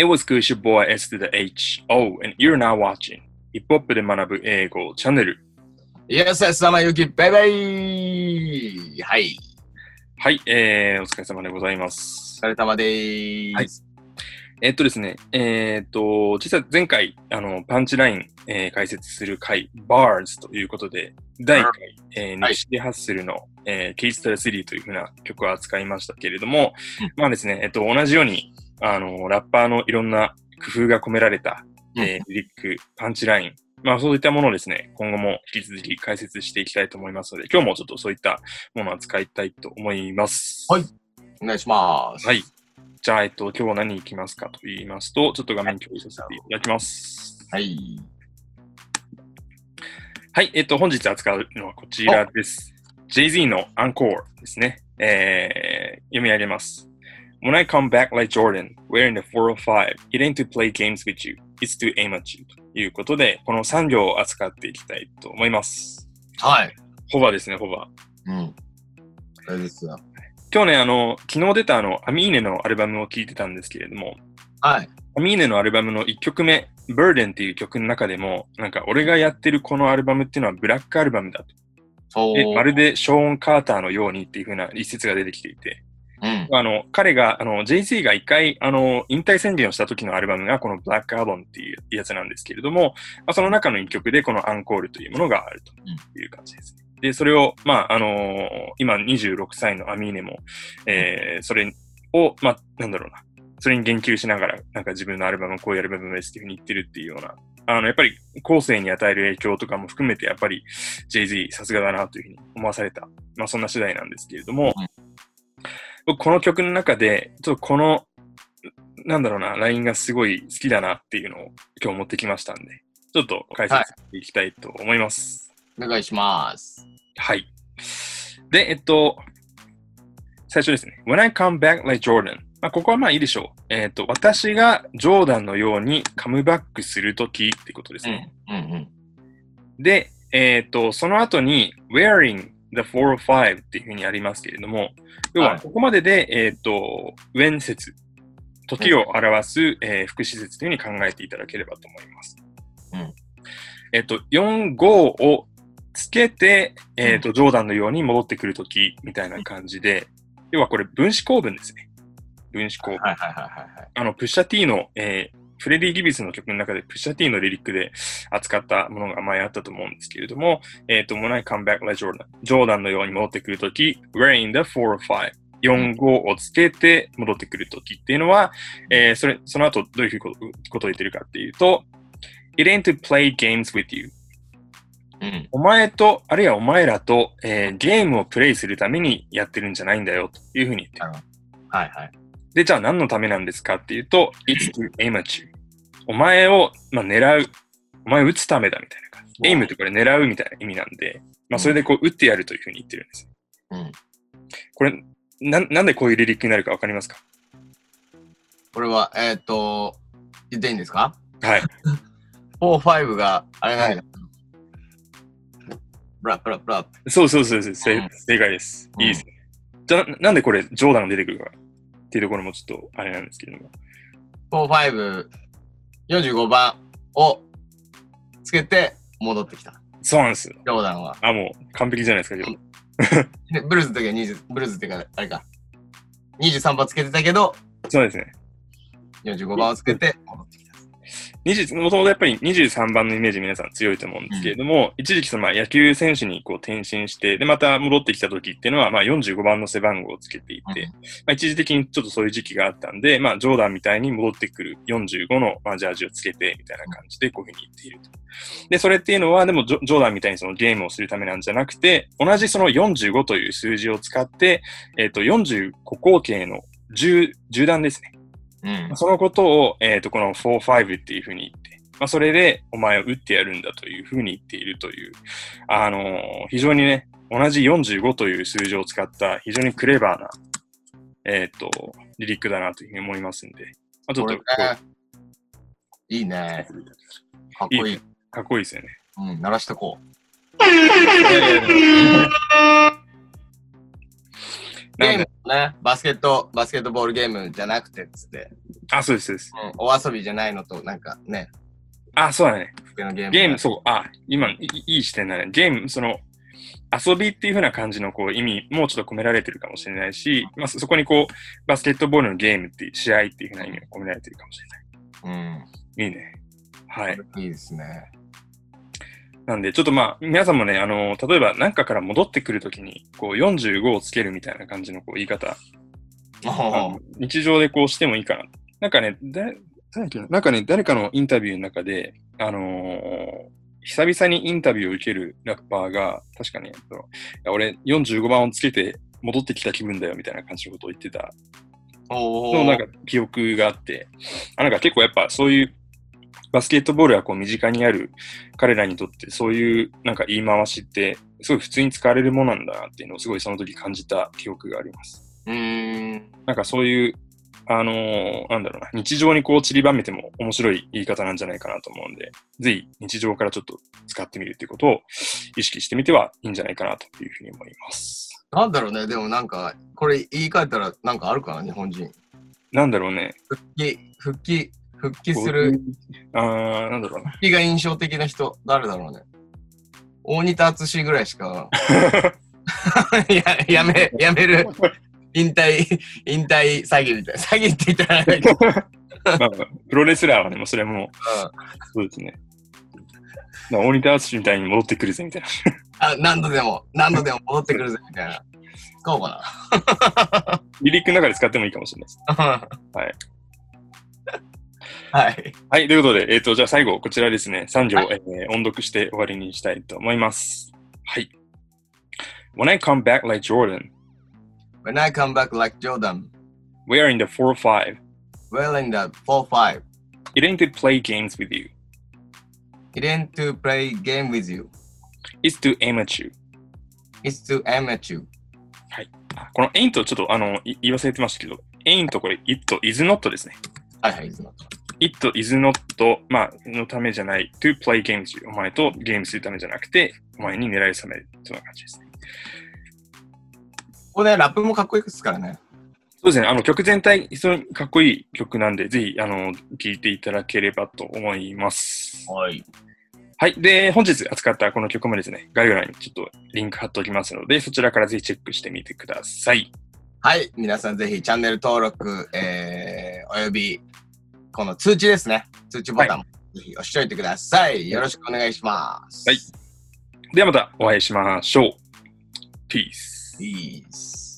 It was good, your boy S to the H. Oh, and you're now watching ヒップホップで学ぶ英語チャンネル。イエスエス様ゆき、バイバイはい。はい、えー、お疲れ様でございますお。疲れ様でーす。はいえっとですね、えっと、実は前回、あの、パンチライン、えー解説する回、Bars ということで、第1回、えー、はい西でハッスルの、えー、ケイストラ3というふうな曲を扱いましたけれども、うんまあですね、えっと、同じように、あの、ラッパーのいろんな工夫が込められた、えーリリック、パンチライン、まあそういったものをですね、今後も引き続き解説していきたいと思いますので、今日もちょっとそういったものを扱いたいと思います。はいお願いします。はい。じゃあ、えっと、今日は何行きますかと言いますと、ちょっと画面共有させていただきます。はい。はい、えっと、本日扱うのはこちらです。Jay-Z のアンコールですね。えー、読み上げます。When I come back like Jordan, wearing the 405, it ain't to play games with you, it's to aim at you. ということで、この3行を扱っていきたいと思います。はい。ホバですね、ホバ。うん。それですよ。今日ね、あの、昨日出たあの、アミーネのアルバムを聴いてたんですけれども、はい。アミーネのアルバムの1曲目、Burden っていう曲の中でも、なんか俺がやってるこのアルバムっていうのはブラックアルバムだと。そう。でまるでショーン・カーターのようにっていう風な一節が出てきていて、うん。あの、彼が、あの、Jay-Z が一回、あの、引退宣言をした時のアルバムがこのブラックアルバムっていうやつなんですけれども、まあ、その中の一曲でこのアンコールというものがあるという感じですね。で、それを、まあ、あの今26歳のアミーネも、えー、それを、まあ、なんだろうな、それに言及しながら、なんか自分のアルバムはこういうアルバムですっていうふうに言ってるっていうような、あの、やっぱり後世に与える影響とかも含めて、やっぱり Jay-Z さすがだなというふうに思わされた、まあそんな次第なんですけれども、うん僕この曲の中で、ちょっとこの、なんだろうな、ラインがすごい好きだなっていうのを今日持ってきましたんで、ちょっと解説していきたいと思います。お願いします。はい。で、えっと、最初ですね。When I come back like Jordan. まあ、ここはまあいいでしょう。えっと、私がジョーダンのようにカムバックするときってことですね。うん。うん。で、えっと、その後に wearing the 405っていうふうにありますけれども、要ははいここまでで、えっと、when 説、時を表す、えー副詞説というふうに考えていただければと思います。うんえっと、4、5をつけて、えっと、ジョーダンのように戻ってくるときみたいな感じで、要はこれ分子構文ですね。分子構文。はいはいはいはいはい。あの、プッシャ T の、えーフレディ・ギビスの曲の中でプッシャ T のリリックで扱ったものが前あったと思うんですけれども、えっ、と、When I come back like Jordan、ジョーダンのように戻ってくるとき、wearing the 4-5、4、5をつけて戻ってくるときっていうのは、えーそれ、その後どういうことことを言ってるかっていうと、It ain't to play games with you. うん。お前と、あるいはお前らと、えーゲームをプレイするためにやってるんじゃないんだよというふうに言ってる。はいはい。で、じゃあ何のためなんですかっていうと、it's to aim at you. お前を、まあ、狙う。お前を撃つためだみたいな感じ。うん aim ってこれ狙うみたいな意味なんで、まあ、それでこう撃ってやるというふうに言ってるんです。うん。これ、な、なんでこういうリリックになるかわかりますか？これは、えっと、言っていいんですか？はい。?4、5が、あれなんだ。ブラッブラッブラッ。そうそうそうそう、正解です。うんいいですね。じゃあ、ななんでこれ、ジョーダンが出てくるかっていうところもちょっとあれなんですけれども。4、5、45番をつけて戻ってきた。そうなんですよ。ジョーダンは。あ、もう完璧じゃないですか、今日。でブルーズの時は20、ブルーズっていうか、あれか。23番つけてたけど、そうですね。45番をつけて戻ってきた。20もともとやっぱり23番のイメージ皆さん強いと思うんですけれども、一時期そのまあ野球選手にこう転身して、で、また戻ってきた時っていうのは、まあ45番の背番号をつけていて、うんまあ一時的にちょっとそういう時期があったんで、まあジョーダンみたいに戻ってくる45のまあジャージをつけて、みたいな感じでこういうふうに言っていると。で、それっていうのは、でもジョーダンみたいにそのゲームをするためなんじゃなくて、同じその45という数字を使って、えっ、と、45口径の10、10段ですね。うん。そのことを、えっ、と、この4、5っていうふうに言って、まあ、それでお前を撃ってやるんだというふうに言っているという、あのー非常にね、同じ45という数字を使った非常にクレバーな、えっ、と、リリックだなというふうに思いますんで、まあ、ちょっとこれねいいね。かっこいい。かっこいいですよね。うん、鳴らしとこゲームね、バスケット、バスケットボールゲームじゃなくてっつって、あ、そうです、そうです。うん、お遊びじゃないのと、なんかね、あ、そうだね。ゲーム。ゲーム、そう、あ、今、いい視点だね。ゲーム、その、遊びっていう風な感じのこう意味もうちょっと込められてるかもしれないし、まあ、そそこにこう、バスケットボールのゲームっていう試合っていう風な意味が込められてるかもしれない。うん。いいね。はい。いいですね。なんで、ちょっとまあ、皆さんもね、あの、例えば何かから戻ってくるときに、こう、45をつけるみたいな感じのこう言い方、日常でこうしてもいいかな。なんかね、だ誰だっけな。なんかね、誰かのインタビューの中で、あのー久々にインタビューを受けるラッパーが、確かに、そのいや俺45番をつけて戻ってきた気分だよみたいな感じのことを言ってた。おのなんか記憶があって、あなんか結構やっぱそういうバスケットボールがこう身近にある彼らにとってそういうなんか言い回しってすごい普通に使われるものなんだなっていうのをすごいその時感じた記憶があります。うーん。なんかそういう、あのーなんだろうな、日常にこう散りばめても面白い言い方なんじゃないかなと思うんで、ぜひ日常からちょっと使ってみるっていうことを意識してみてはいいんじゃないかなというふうに思います。なんだろうね、でもなんか、これ言い換えたらなんかあるかな、日本人。なんだろうね。復帰、復帰、復帰する、あー、なんだろうな。復帰が印象的な人、誰だろうね。大仁田敦ぐらいしか、ややめ、やめる、引退、引退詐欺みたいな。詐欺って言ったらあれだけど、まあ、プロレスラーはね、もうそれも、そうですね。大仁田敦みたいに戻ってくるぜみたいな。あ何度でも、何度でも戻ってくるぜ、みたいな。使おうかリリックの中で使ってもいいかもしれないです。な。はい。はい。はい、ということで、えっ、と、じゃあ最後、こちらですね、3行、はえー音読して終わりにしたいと思います。はい。When I come back like Jordan, When I come back like Jordan, we are in the 4-5. well in the 4-5, It ain't to play games with you. it ain't to play game with you. It's to aim at you. It's to aim at you. あこの ain't ちょっとあの、い言い忘れてましたけど、ain't これ it is not ですね。はいはい、いつも。It is not まあ、のためじゃない。to play games. お前とゲームするためじゃなくて、お前に狙い覚める。そんな感じですね。ここね、ラップもかっこいいですからね。そうですね。あの、曲全体、非常にかっこいい曲なんで、ぜひ、あの、聴いていただければと思います。はい。はい。で、本日扱ったこの曲もですね、概要欄にちょっとリンク貼っておきますので、そちらからぜひチェックしてみてください。はい。皆さんぜひチャンネル登録、えー、および、この通知ですね。通知ボタンもぜひ押しといてください。よろしくお願いします。はい。ではまたお会いしましょう。Peace. Peace.